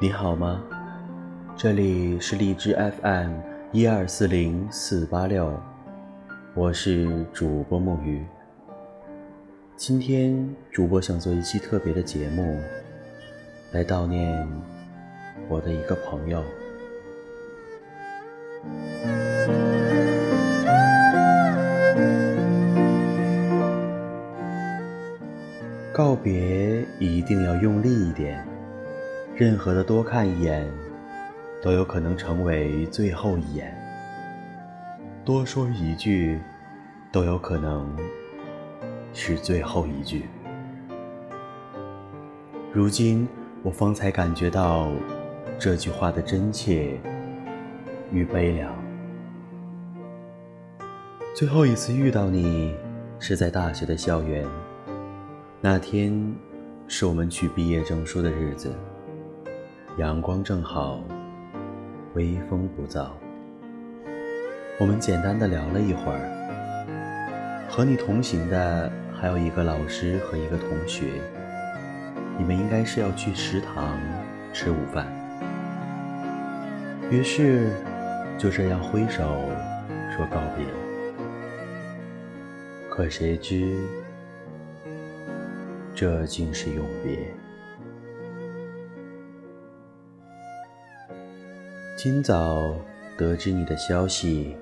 你好吗？这里是荔枝 FM 一二四零四八六，我是主播木鱼。今天主播想做一期特别的节目，来悼念我的一个朋友。告别一定要用力一点，任何的多看一眼，都有可能成为最后一眼；多说一句，都有可能是最后一句。如今我方才感觉到这句话的真切与悲凉。最后一次遇到你，是在大学的校园。那天是我们取毕业证书的日子，阳光正好，微风不燥。我们简单的聊了一会儿。和你同行的还有一个老师和一个同学，你们应该是要去食堂吃午饭。于是就这样挥手说告别。可谁知？这竟是永别。今早得知你的消息，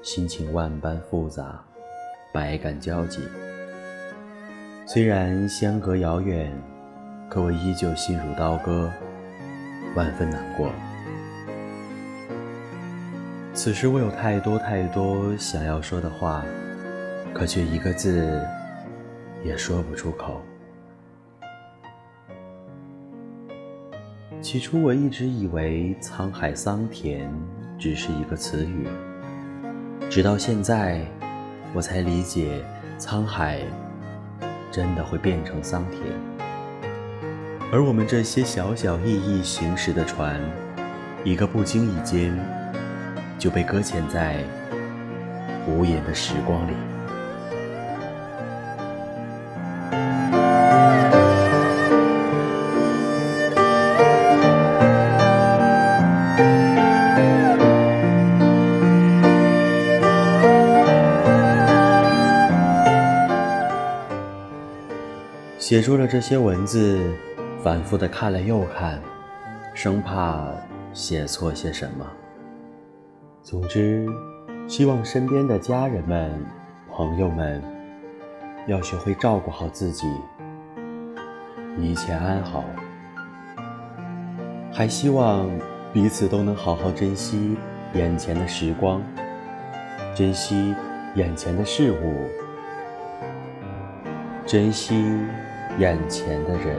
心情万般复杂，百感交集。虽然相隔遥远，可我依旧心如刀割，万分难过。此时我有太多太多想要说的话，可却一个字也说不出口。起初我一直以为“沧海桑田”只是一个词语，直到现在，我才理解，沧海真的会变成桑田，而我们这些小小翼翼行驶的船，一个不经意间就被搁浅在无言的时光里。写出了这些文字，反复的看了又看，生怕写错些什么。总之，希望身边的家人们、朋友们要学会照顾好自己，一切安好。还希望彼此都能好好珍惜眼前的时光，珍惜眼前的事物，珍惜。眼前的人，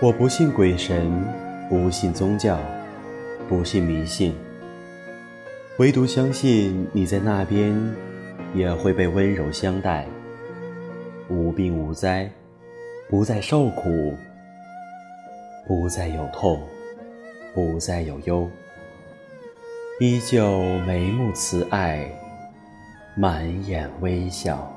我不信鬼神，不信宗教，不信迷信，唯独相信你在那边也会被温柔相待，无病无灾。不再受苦，不再有痛，不再有忧，依旧眉目慈爱，满眼微笑。